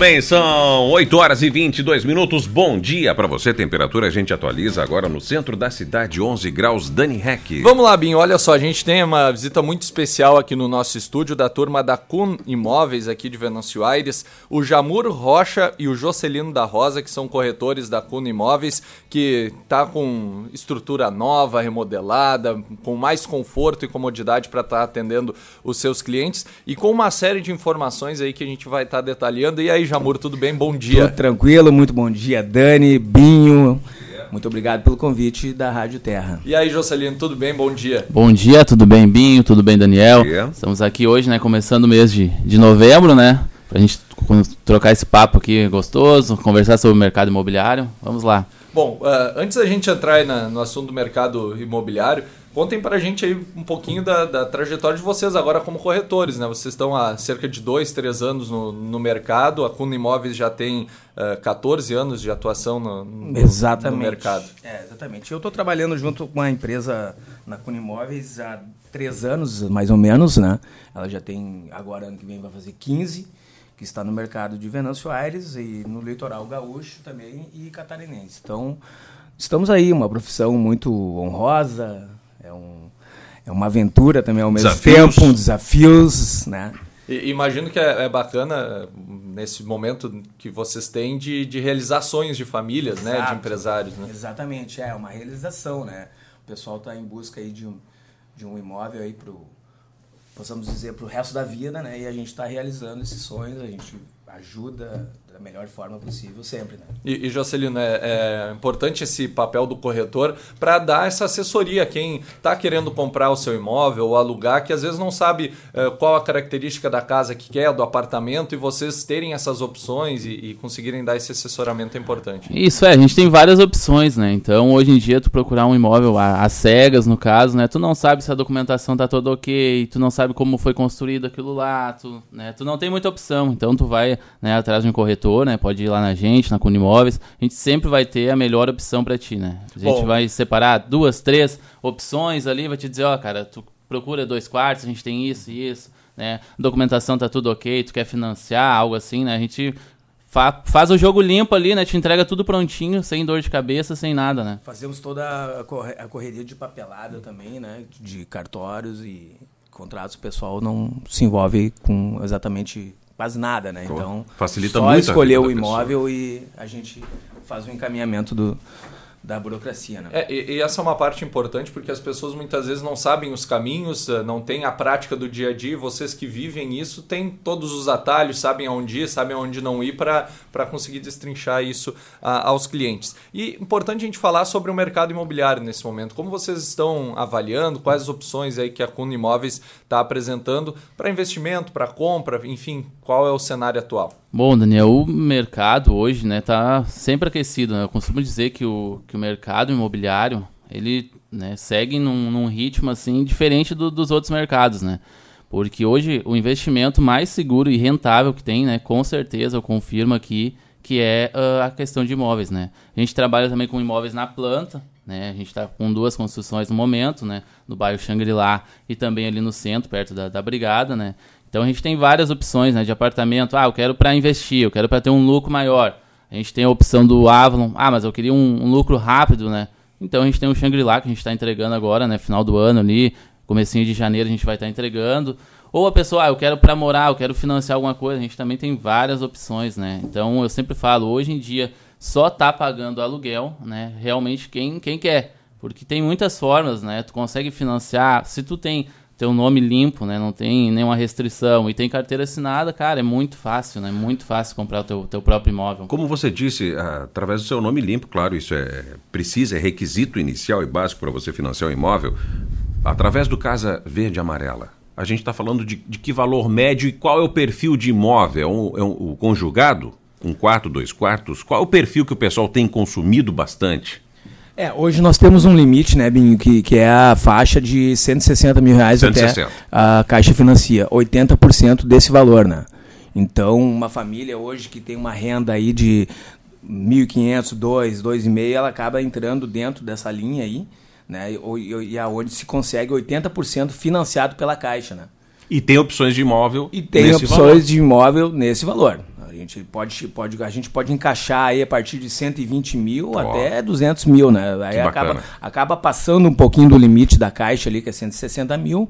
bem, são 8 horas e 22 minutos. Bom dia para você. Temperatura a gente atualiza agora no centro da cidade, 11 graus. Dani Heck. Vamos lá, Binho. Olha só, a gente tem uma visita muito especial aqui no nosso estúdio da turma da Kun Imóveis aqui de Venâncio Aires. O Jamur Rocha e o Jocelino da Rosa, que são corretores da Kun Imóveis, que tá com estrutura nova, remodelada, com mais conforto e comodidade para estar tá atendendo os seus clientes e com uma série de informações aí que a gente vai estar tá detalhando. E aí, Jamur, tudo bem? Bom dia. Tudo tranquilo, muito bom dia, Dani, Binho. Muito obrigado pelo convite da Rádio Terra. E aí, Jocelino, tudo bem? Bom dia. Bom dia, tudo bem, Binho? Tudo bem, Daniel? Estamos aqui hoje, né, começando o mês de, de novembro, né? Pra gente trocar esse papo aqui gostoso, conversar sobre o mercado imobiliário. Vamos lá. Bom, uh, antes da gente entrar na, no assunto do mercado imobiliário, Contem para a gente aí um pouquinho da, da, trajetória de vocês agora como corretores, né? Vocês estão há cerca de dois, três anos no, no mercado, a Cuna Imóveis já tem uh, 14 anos de atuação no, no, exatamente. no mercado. É, exatamente. Eu estou trabalhando junto com a empresa na Cuna Imóveis há três anos, mais ou menos, né? Ela já tem, agora ano que vem vai fazer 15, que está no mercado de Venâncio Aires e no litoral gaúcho também e catarinense. Então, estamos aí, uma profissão muito honrosa, é, um, é uma aventura também ao mesmo desafios. tempo, um desafios, né? E, imagino que é, é, bacana nesse momento que vocês têm de, de realizações de famílias, Exato. né, de empresários, né? Exatamente, é uma realização, né? O pessoal está em busca aí de um, de um imóvel aí pro possamos dizer para o resto da vida, né? E a gente está realizando esses sonhos, a gente ajuda da melhor forma possível sempre. Né? E, e Jocelino, é, é importante esse papel do corretor para dar essa assessoria a quem está querendo comprar o seu imóvel ou alugar, que às vezes não sabe é, qual a característica da casa que quer, do apartamento, e vocês terem essas opções e, e, conseguirem dar esse assessoramento é importante. Isso é, a gente tem várias opções, né? Então hoje em dia tu procurar um imóvel às cegas, no caso, né? Tu não sabe se a documentação tá toda ok, tu não sabe como foi construído aquilo lá, tu, né? tu não tem muita opção. Então tu vai né, atrás de um corretor corretor, né? Pode ir lá na gente, na Cunimóveis. A gente sempre vai ter a melhor opção para ti, né? A gente Bom. vai separar duas, três opções ali, vai te dizer, ó, oh, cara, tu procura dois quartos, a gente tem isso e isso, né? Documentação tá tudo ok, tu quer financiar, algo assim, né? A gente fa faz o jogo limpo ali, né? Te entrega tudo prontinho, sem dor de cabeça, sem nada, né? Fazemos toda a correria de papelada também, né? De cartórios e contratos, o pessoal não se envolve com exatamente quase nada, né? Então, facilita só muito escolher o imóvel e a gente faz o encaminhamento do, da burocracia. Né? É, e, e, essa é uma parte importante porque as pessoas muitas vezes não sabem os caminhos, eh, não têm a prática do dia a dia. Vocês que vivem isso têm todos os atalhos, sabem aonde ir, sabem aonde não ir para conseguir destrinchar isso a, aos clientes. E importante a gente falar sobre o mercado imobiliário nesse momento. Como vocês estão avaliando, quais as opções aí que a Cuna Imóveis está apresentando para investimento, para compra, enfim, qual é o cenário atual? Bom, Daniel, o mercado hoje né, tá sempre aquecido. Né? Eu costumo dizer que o, que o mercado imobiliário ele né, segue num, num, ritmo assim diferente do, dos outros mercados, né? Porque hoje o investimento mais seguro e rentável que tem, né, com certeza eu confirmo aqui, que é uh, a questão de imóveis, né? A gente trabalha também com imóveis na planta, né? A gente está com duas construções no momento, né? No bairro Xangri-Lá e também ali no centro, perto da, da Brigada, né? Então a gente tem várias opções né, de apartamento. Ah, eu quero para investir, eu quero para ter um lucro maior. A gente tem a opção do Avalon. Ah, mas eu queria um, um lucro rápido, né? Então a gente tem o Shangri-La que a gente está entregando agora, né? Final do ano ali, comecinho de janeiro a gente vai estar tá entregando. Ou a pessoa, ah, eu quero para morar, eu quero financiar alguma coisa. A gente também tem várias opções, né? Então eu sempre falo, hoje em dia só tá pagando aluguel, né? Realmente quem, quem quer. Porque tem muitas formas, né? Tu consegue financiar. Se tu tem teu nome limpo, né? Não tem nenhuma restrição e tem carteira assinada, cara, é muito fácil, né? Muito fácil comprar o teu, teu próprio imóvel. Como você disse, através do seu nome limpo, claro, isso é precisa, é requisito inicial e básico para você financiar o imóvel. Através do Casa Verde Amarela, a gente está falando de, de, que valor médio e qual é o perfil de imóvel? É um, é um, o conjugado? Um quarto, dois quartos? Qual é o perfil que o pessoal tem consumido bastante? É, hoje nós temos um limite, né, Binho, que, que é a faixa de 160 mil reais 160. até a Caixa financia 80% desse valor, né? Então, uma família hoje que tem uma renda aí de 1.500, 2, 2,5, ela acaba entrando dentro dessa linha aí, né? E, e aonde se consegue 80% financiado pela Caixa, né? E tem opções de imóvel E tem opções valor. de imóvel nesse valor. Gente pode, pode, a gente pode encaixar aí a partir de 120 mil oh. até 200 mil, né? Aí acaba, acaba passando um pouquinho do limite da caixa ali, que é 160 mil,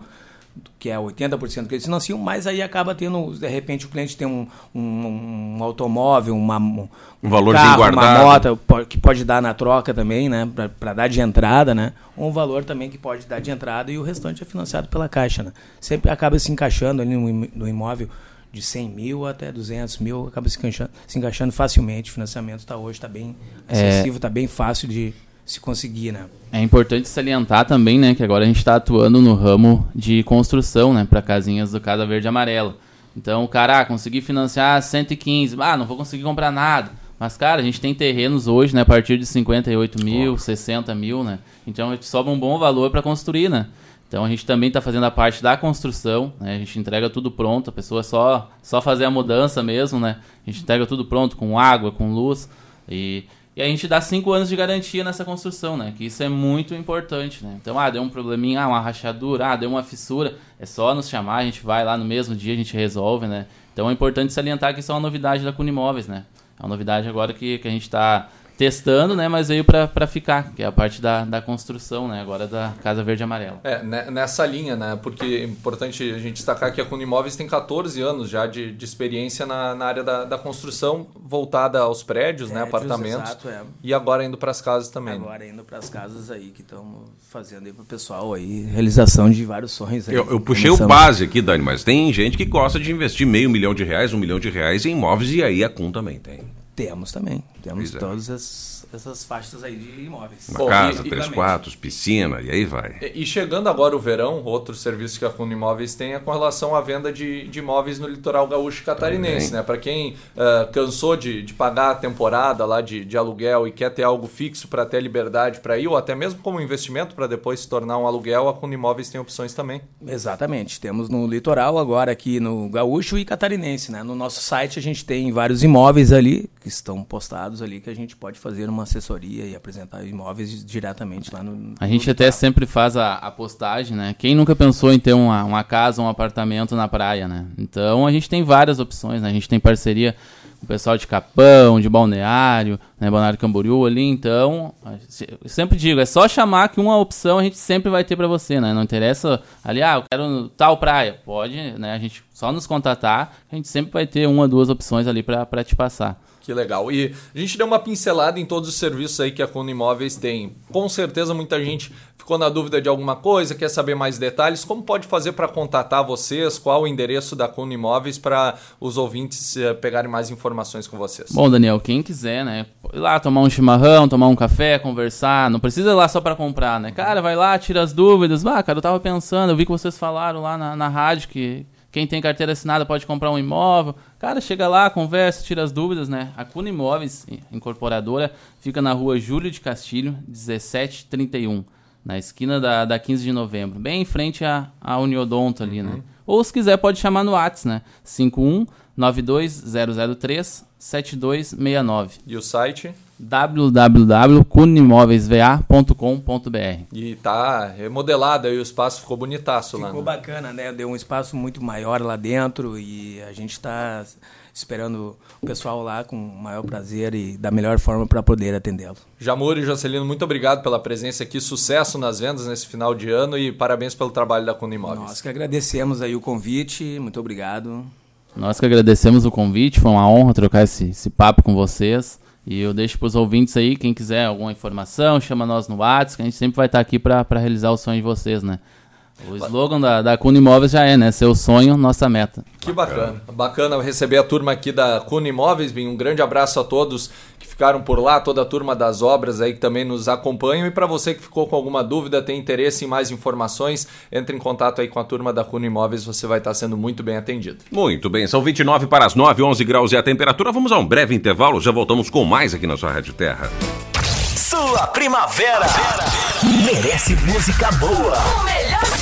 que é 80% que eles financiam, mas aí acaba tendo, de repente, o cliente tem um, um, um automóvel, uma, um, um valorzinho carro, guardado. uma moto que pode dar na troca também, né? Para dar de entrada, né? Um valor também que pode dar de entrada e o restante é financiado pela Caixa, né? Sempre acaba se encaixando ali no imóvel de 100 mil até 200 mil, acaba se encaixando, se encaixando facilmente. O financiamento está hoje, está bem é. acessível, está é... bem fácil de se conseguir, né? É importante salientar também, né, que agora a gente está atuando no ramo de construção, né, para casinhas do Casa Verde e Amarelo. Então, cara, ah, consegui financiar 115, ah, não vou conseguir comprar nada. Mas, cara, a gente tem terrenos hoje, né, a partir de 58 mil, oh. 60 mil, né? Então, a gente sobra um bom valor para construir, né? Então a gente também está fazendo a parte da construção, né? a gente entrega tudo pronto, a pessoa só só fazer a mudança mesmo, né? A gente entrega tudo pronto com água, com luz e, e a gente dá cinco anos de garantia nessa construção, né? Que isso é muito importante, né? Então, ah, deu um probleminha, ah, uma rachadura, ah, deu uma fissura, é só nos chamar, a gente vai lá no mesmo dia, a gente resolve, né? Então é importante salientar que isso é uma novidade da Cunimóveis, né? É uma novidade agora que, que a gente está testando, né? Mas veio para ficar, que é a parte da, da construção, né? Agora da Casa Verde e Amarela. É, né, nessa linha, né? Porque é importante a gente destacar que a Cunimóveis tem 14 anos já de, de experiência na, na área da, da construção voltada aos prédios, né? prédios né? Apartamentos. Exato, é. E agora indo para as casas também. Agora indo para as casas aí que estamos fazendo aí para o pessoal aí, realização de vários sonhos aí. Eu, eu puxei o base aqui, Dani, mas tem gente que gosta de investir meio milhão de reais, um milhão de reais em imóveis e aí a Kun também tem. Temos também. Temos pois é. todas as, essas faixas aí de imóveis. Uma Bom, casa, e, três e, quartos, piscina, e aí vai. E, e, chegando agora o verão, outro serviço que a Fundo Imóveis tem é com relação à venda de, de imóveis no litoral gaúcho catarinense. Né? Para quem uh, cansou de, de pagar a temporada lá de, de aluguel e quer ter algo fixo para ter liberdade para ir, ou até mesmo como investimento para depois se tornar um aluguel, a Fundo Imóveis tem opções também. Exatamente. Temos no litoral agora aqui no gaúcho e catarinense. Né? No nosso site a gente tem vários imóveis ali que estão postados ali que a gente pode fazer uma assessoria e apresentar imóveis diretamente lá no. A gente até sempre faz a, a, postagem, né? Quem nunca pensou em ter uma, uma casa, um apartamento na praia, né? Então a gente tem várias opções, né? A gente tem parceria com o pessoal de Capão, de Balneário, né? Balneário Camboriú ali, então. Eu sempre digo, é só chamar que uma opção a gente sempre vai ter para você, né? Não interessa ali, ah, eu quero tal praia. Pode, né? A gente só nos contatar, a gente sempre vai ter uma, duas opções ali para te passar. Que legal. E a gente deu uma pincelada em todos os serviços aí que a Cuno Imóveis tem. Com certeza muita gente ficou na dúvida de alguma coisa, quer saber mais detalhes. Como pode fazer para contatar vocês? Qual o endereço da Cuno Imóveis para os ouvintes eh, pegarem mais informações com vocês? Bom, Daniel, quem quiser, né? Ir lá tomar um chimarrão, tomar um café, conversar. Não precisa ir lá só para comprar, né? Cara, vai lá, tira as dúvidas. Ah, cara, eu tava pensando, eu vi que vocês falaram lá na, na rádio que quem tem carteira assinada pode comprar um imóvel. Cara, chega lá, conversa, tira as dúvidas, né? A Cuna Imóveis, incorporadora, fica na rua Júlio de Castilho, 1731, na esquina da, da 15 de novembro, bem em frente à, à Uniodonto ali, né? uhum. né? Ou se quiser, pode chamar no WhatsApp, né? 51 92003 7269. E o site? www.cunimóveisva.com.br E tá remodelado aí o espaço, ficou bonitaço ficou lá. Ficou né? bacana, né? Deu um espaço muito maior lá dentro e a gente está esperando o pessoal lá com o maior prazer e da melhor forma para poder atendê-lo. Jamur e Jocelino, muito obrigado pela presença aqui, sucesso nas vendas nesse final de ano e parabéns pelo trabalho da Cunimóveis. Nós que agradecemos aí o convite, muito obrigado. Nós que agradecemos o convite, foi uma honra trocar esse, esse papo com vocês. E eu deixo para os ouvintes aí, quem quiser alguma informação, chama nós no WhatsApp, que a gente sempre vai estar tá aqui para realizar o sonho de vocês, né? O slogan da, da Imóveis já é, né? Seu sonho, nossa meta. Que bacana. Bacana receber a turma aqui da Cuna Imóveis. Um grande abraço a todos que ficaram por lá, toda a turma das obras aí que também nos acompanham. E para você que ficou com alguma dúvida, tem interesse em mais informações, entre em contato aí com a turma da Cuna Imóveis, você vai estar sendo muito bem atendido. Muito bem, são 29 para as 9, 11 graus e a temperatura. Vamos a um breve intervalo, já voltamos com mais aqui na sua Rádio Terra. Sua primavera merece música boa. O melhor.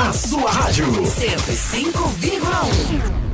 A sua rádio 105,1.